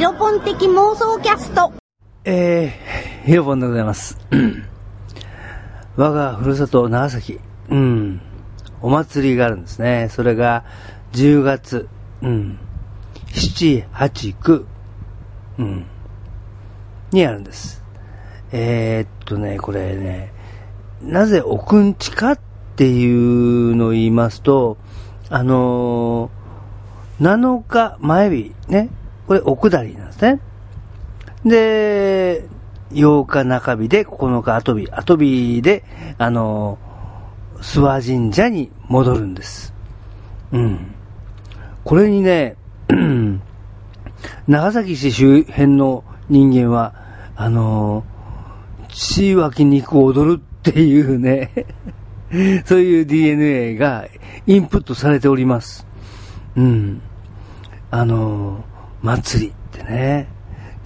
ヒロポン的妄想キャスト。えー、ヒロポンでございます。我がふるさと長崎、うん、お祭りがあるんですね。それが10月、うん、7、8、9、うん、にあるんです。えー、っとね、これね、なぜ奥んちかっていうのを言いますと、あのー、7日前日、ね、これ奥下りなんですね。で、8日中日で9日後日、後日で、あの、諏訪神社に戻るんです。うん。これにね、長崎市周辺の人間は、あの、血湧き肉を踊るっていうね、そういう DNA がインプットされております。うん。あの、祭りってね。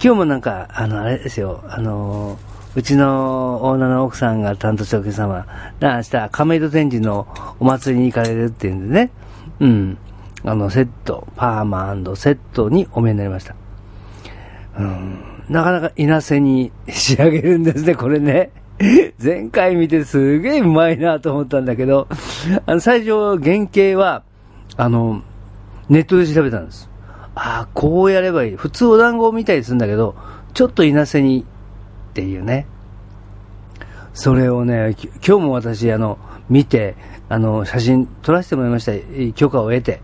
今日もなんか、あの、あれですよ、あのー、うちのオーナーの奥さんが担当したお客様、明日、亀戸天神のお祭りに行かれるっていうんでね、うん。あの、セット、パーマセットにお見えになりました。うん。なかなか稲瀬に仕上げるんですね、これね。前回見てすげえうまいなと思ったんだけど、あの、最初、原型は、あの、ネットで調べたんです。ああ、こうやればいい。普通お団子を見たりするんだけど、ちょっと稲瀬にっていうね。それをね、今日も私、あの、見て、あの、写真撮らせてもらいました。許可を得て。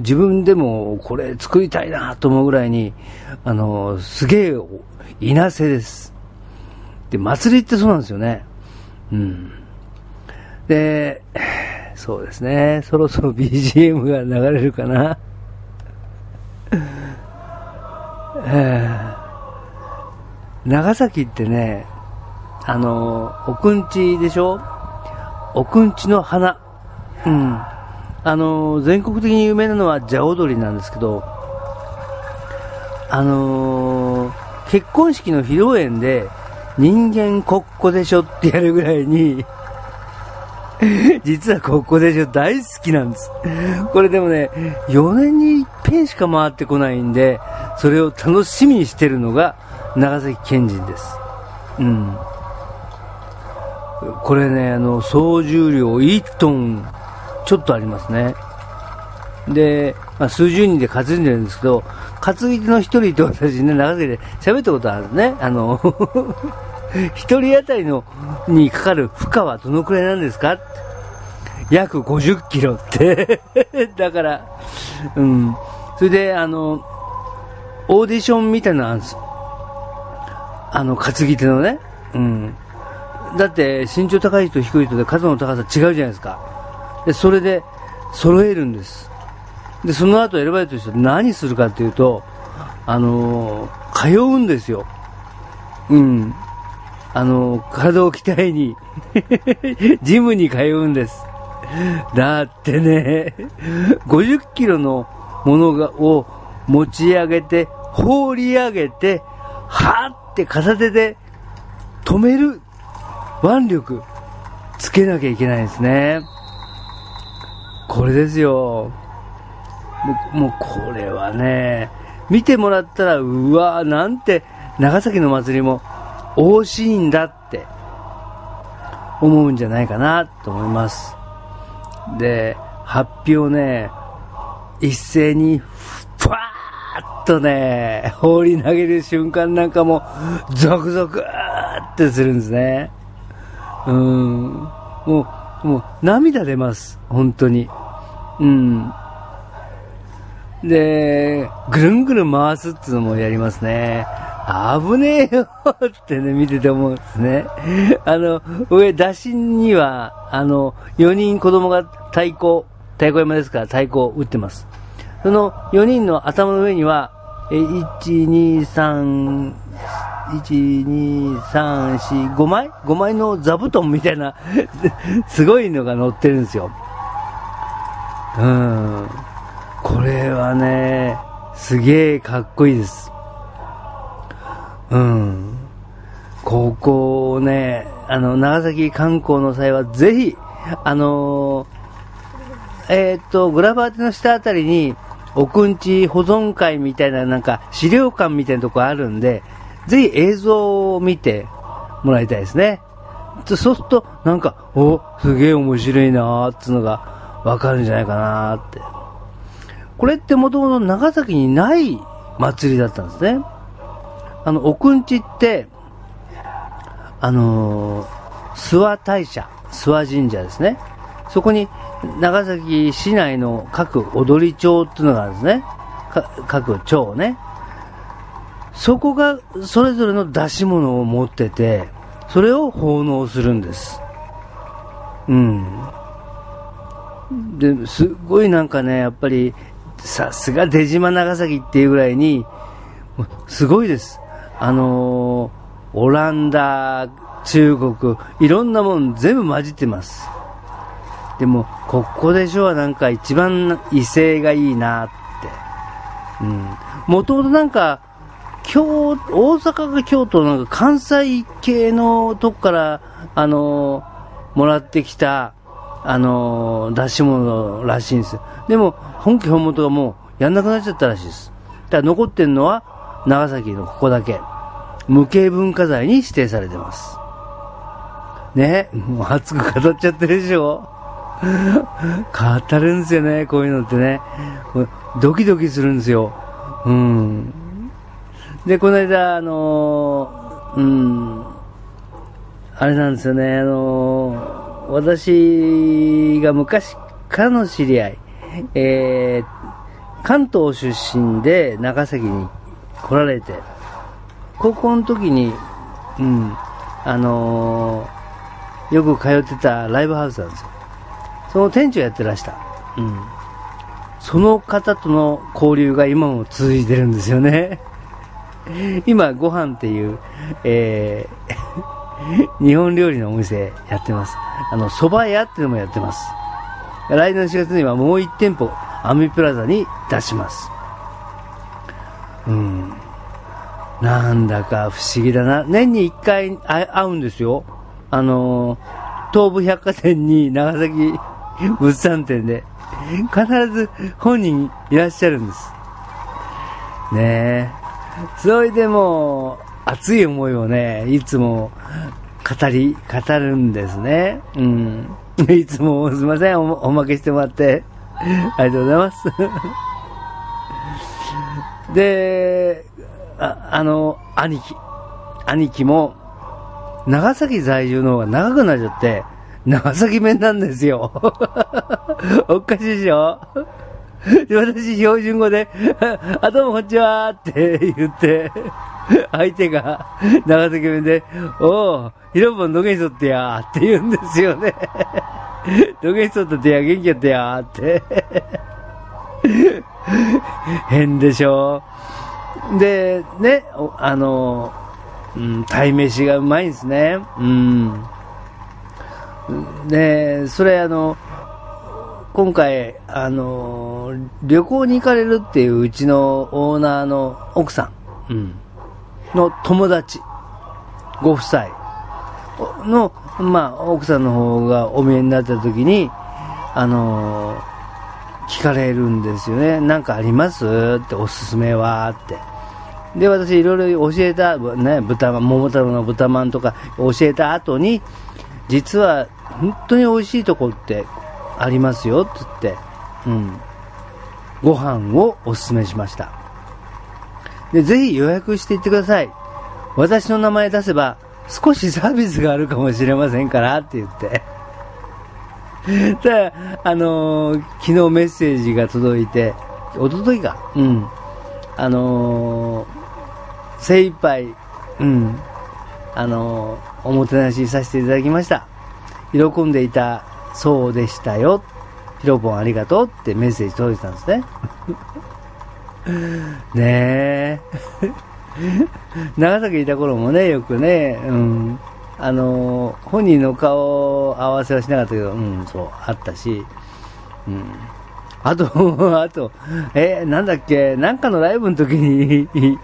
自分でもこれ作りたいなと思うぐらいに、あの、すげえ稲瀬です。で、祭りってそうなんですよね。うん。で、そうですね。そろそろ BGM が流れるかな。えー、長崎ってね、あの、奥んちでしょ？奥んちの花。うん。あの、全国的に有名なのは蛇踊りなんですけど、あの結婚式の披露宴で人間国庫でしょってやるぐらいに、実は国庫でしょ大好きなんです。これでもね、4年に遍しか回ってこないんで、それを楽しみにしてるのが長崎県人です。うん。これね、あの、総重量1トンちょっとありますね。で、まあ、数十人で担いでるんですけど、担ぎ手の一人と私ね、長崎で喋ったことあるね。あの、一人当たりの、にかかる負荷はどのくらいなんですか？約50キロって。だから、うん。それで、あの、オーディションみたいなあるんです。あの、担ぎ手のね。うん。だって、身長高い人低い人で肩の高さ違うじゃないですか。で、それで、揃えるんです。で、その後選ばれた人は何するかっていうと、あの、通うんですよ。うん。あの、体を鍛えに、ジムに通うんです。だってね、50キロのものがを持ち上げて、放り上げて、はーって片手で止める腕力つけなきゃいけないんですね。これですよ。もう、もうこれはね、見てもらったら、うわなんて、長崎の祭りも、惜しいんだって、思うんじゃないかなと思います。で、発表ね、一斉に、ふわーっとね、放り投げる瞬間なんかも、ゾクゾクーってするんですね。うん。もう、もう、涙出ます。本当に。うん。で、ぐるんぐるん回すっていうのもやりますね。危ねえよってね、見てて思うんですね。あの、上、打診には、あの、4人子供が太鼓、太鼓山ですから太鼓を打ってます。その4人の頭の上には、え、1、2、3、1、2、3、4、5枚 ?5 枚の座布団みたいな、すごいのが乗ってるんですよ。うん。これはね、すげえかっこいいです。うん。ここをね、あの、長崎観光の際はぜひ、あの、えっ、と、グラバーテの下あたりに、奥んち保存会みたいななんか資料館みたいなとこあるんで、ぜひ映像を見てもらいたいですね。そうすると、なんか、お、すげえ面白いなーっていうのがわかるんじゃないかなーって。これってもともと長崎にない祭りだったんですね。あの、奥んちって、あのー、諏訪大社、諏訪神社ですね。そこに長崎市内の各踊り町っていうのがあるんですね。各町ね。そこがそれぞれの出し物を持ってて、それを奉納するんです。うん。で、すっごいなんかね、やっぱり、さすが出島長崎っていうぐらいに、すごいです。あのー、オランダ、中国、いろんなもん全部混じってます。でも、ここでしょはなんか一番威勢がいいなって。うん。もともとなんか、京、大阪が京都なんか関西系のとこから、あのー、もらってきた、あのー、出し物らしいんです。でも、本家本元がもうやんなくなっちゃったらしいです。だから残ってるのは、長崎のここだけ。無形文化財に指定されてます。ね、もう熱く語っちゃってるでしょ？語るんですよね、こういうのってね。ドキドキするんですよ。うん。で、この間、あのー、うん、あれなんですよね、あのー、私が昔からの知り合い、えー、関東出身で長崎に来られて、高校の時に、うん、あのー、よく通ってたライブハウスなんですよ。その店長やってらした。うん。その方との交流が今も続いてるんですよね。今、ご飯っていう、えー、日本料理のお店やってます。あの、蕎麦屋っていうのもやってます。来年4月にはもう1店舗、アミプラザに出します。うん。なんだか不思議だな。年に1回会うんですよ。あの東武百貨店に長崎 物産展で、必ず本人いらっしゃるんです。ねえ。それでも、熱い思いをね、いつも語り、語るんですね。うん。いつもすいませんお、おまけしてもらって。ありがとうございます。で、ああの、兄貴。兄貴も、長崎在住の方が長くなっちゃって、長崎弁なんですよ。おかしいでしょ？私、標準語で、あ、どうもこんにちはって言って、相手が長崎弁で、おう、ヒロポンどげんしとってやって言うんですよね。どげんしとったってや、元気やってやって。変でしょ？で、ね、あの、うん、鯛めしがうまいんですね。うん。で、それあの、今回、あの、旅行に行かれるっていううちのオーナーの奥さん、うん、の友達、ご夫妻。の、まあ、奥さんの方がお見えになった時に、あの、聞かれるんですよね。なんかあります？っておすすめはって。で、私いろいろ教えた、ね、豚桃太郎の豚まんとか教えた後に、実は本当に美味しいとこってありますよって言って、うん、ご飯をおすすめしました。で、ぜひ予約していってください。私の名前出せば少しサービスがあるかもしれませんからって言って。ただ、あのー、昨日メッセージが届いて、おとといか、うん。あのー、精一杯、うん、あのー、おもてなしさせていただきました。喜んでいたそうでしたよ。ヒロポンありがとうってメッセージ届いてたんですね。ねえ。長崎いた頃もね、よくね、うん、あの、本人の顔合わせはしなかったけど、うん、そう、あったし、うん。あと、あと、え、なんだっけ、なんかのライブの時に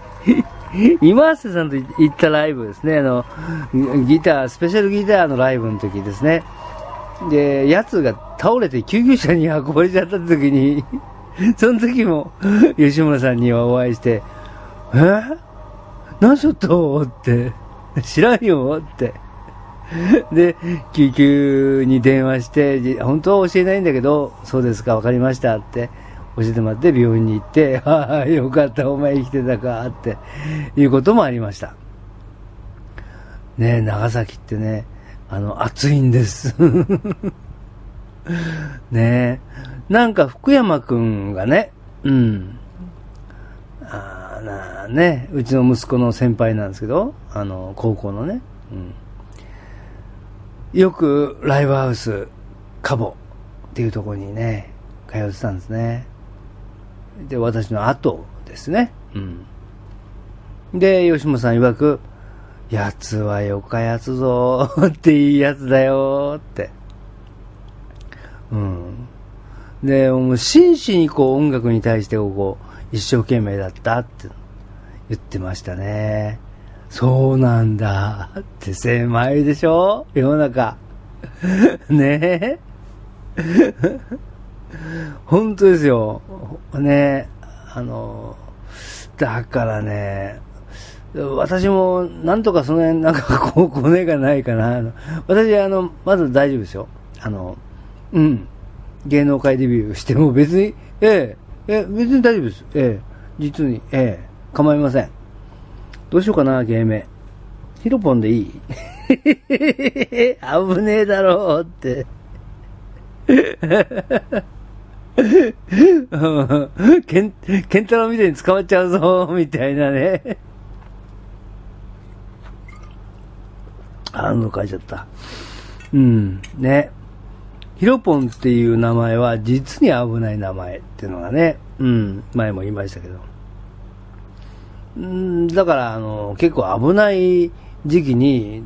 今瀬さんと行ったライブですね、あの、ギター、スペシャルギターのライブの時ですね。で、やつが倒れて救急車に運ばれちゃった時に その時も、吉村さんにはお会いして、え？何しょっと？って、知らんよって。で、救急に電話して、本当は教えないんだけど、そうですか、わかりましたって。教えてもらって病院に行って、ああ、よかった、お前生きてたかっていうこともありました。ね長崎ってね、あの、暑いんです。ねなんか福山くんがね、うん。あなね、うちの息子の先輩なんですけど、あの、高校のね、うん。よくライブハウス、カボっていうとこにね、通ってたんですね。で、私の後ですね。うん。で、吉本さん曰く、やつはよかやつぞ っていいやつだよって。うん。で、もう真摯にこう音楽に対してこう一生懸命だったって言ってましたね。そうなんだって狭いでしょ？世の中。ね？え。本当ですよ。ねあの、だからね、私もなんとかその辺なんかこう、骨がないかな。私、あの、まず大丈夫ですよ。あの、うん。芸能界デビューしても別に、ええ、え別に大丈夫です。ええ、実に、ええ、構いません。どうしようかな、芸名。ヒロポンでいい？危ねえだろうって。ケン、ケンタロウみたいに捕まっちゃうぞ、みたいなね。あの、書いちゃった。うん、ね。ヒロポンっていう名前は実に危ない名前っていうのがね、うん、前も言いましたけど。うん、だから、あの、結構危ない時期に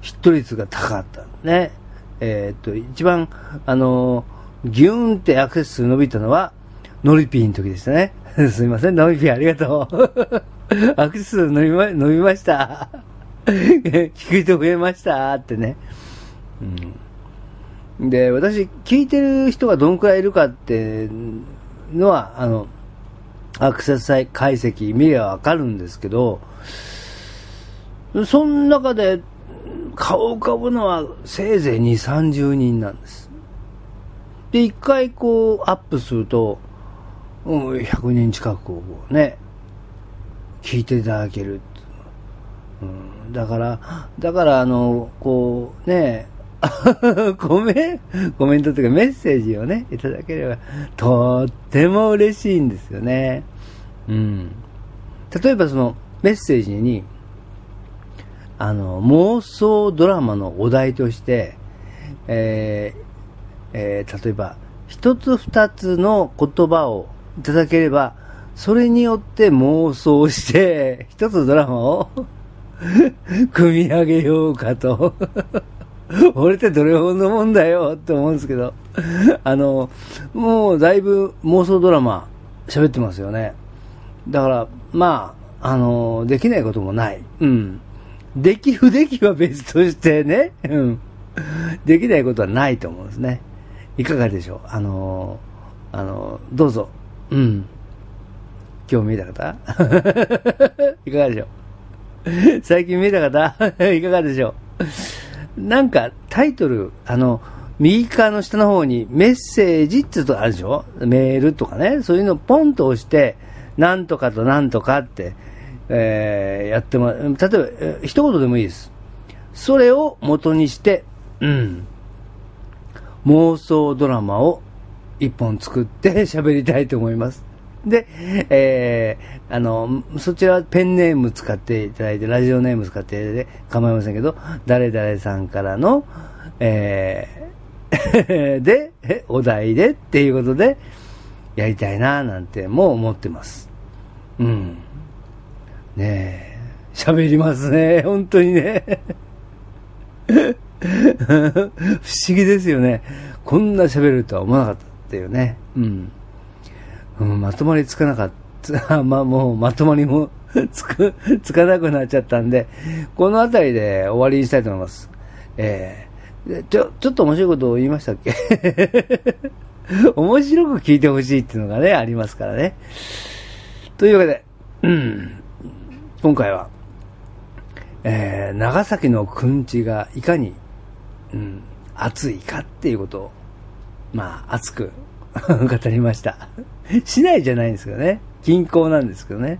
ヒット率が高かったね。えー、っと、一番、あの、ギューンってアクセス数伸びたのは、ノリピーの時でしたね。すいません、ノリピーありがとう。アクセス数伸びま伸びました。聞く人増えましたってね。うんで、私、聞いてる人がどんくらいいるかってのは、あの、アクセス解析見ればわかるんですけど、その中で顔浮かぶのはせいぜい2、30人なんです。で、一回こうアップすると、うん、100人近くをね、聞いていただける。うん、だから、だからあの、こうね、コメコメントというかメッセージをね、いただければ、とっても嬉しいんですよね。うん。例えばそのメッセージに、あの、妄想ドラマのお題として、えー、えー、例えば、一つ二つの言葉をいただければ、それによって妄想して、一つドラマを 組み上げようかと 俺ってどれほどのもんだよって思うんですけど、あの、もうだいぶ妄想ドラマ喋ってますよね。だから、まあ、あの、できないこともない。うん。できるできは別としてね、うん。できないことはないと思うんですね。いかがでしょう？あの、あの、どうぞ。うん。今日見えた方？いかがでしょう？最近見えた方？いかがでしょう？なんかタイトル、あの、右側の下の方にメッセージってとあるでしょ？メールとかね。そういうのをポンと押して、なんとかとなんとかって、えー、やっても例えば、一言でもいいです。それを元にして、うん。妄想ドラマを一本作って 喋りたいと思います。で、えー、あの、そちらペンネーム使っていただいて、ラジオネーム使ってで構いませんけど、誰々さんからの、えー、で、お題でっていうことで、やりたいななんてもう思ってます。うん。ねえ、喋りますね、本当にね。不思議ですよね。こんな喋るとは思わなかったっていうね。うん。うん、まとまりつかなかった、まあもうまとまりも つく、つかなくなっちゃったんで、この辺りで終わりにしたいと思います。えー、ちょ、ちょっと面白いことを言いましたっけ？面白く聞いてほしいっていうのがね、ありますからね。というわけで、うん、今回は、えー、長崎のくんちがいかに、うん、熱いかっていうことを、まあ、熱く 語りました。市内じゃないんですけどね。近郊なんですけどね。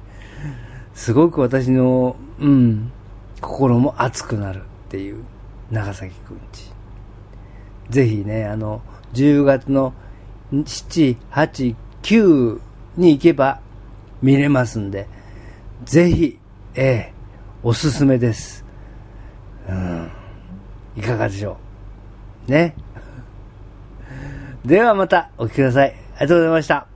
すごく私の、うん、心も熱くなるっていう長崎くんち。ぜひね、あの、10月の7、8、9に行けば見れますんで、ぜひ、ええ、おすすめです。うん。いかがでしょう？ね。ではまたお聞きください。ありがとうございました。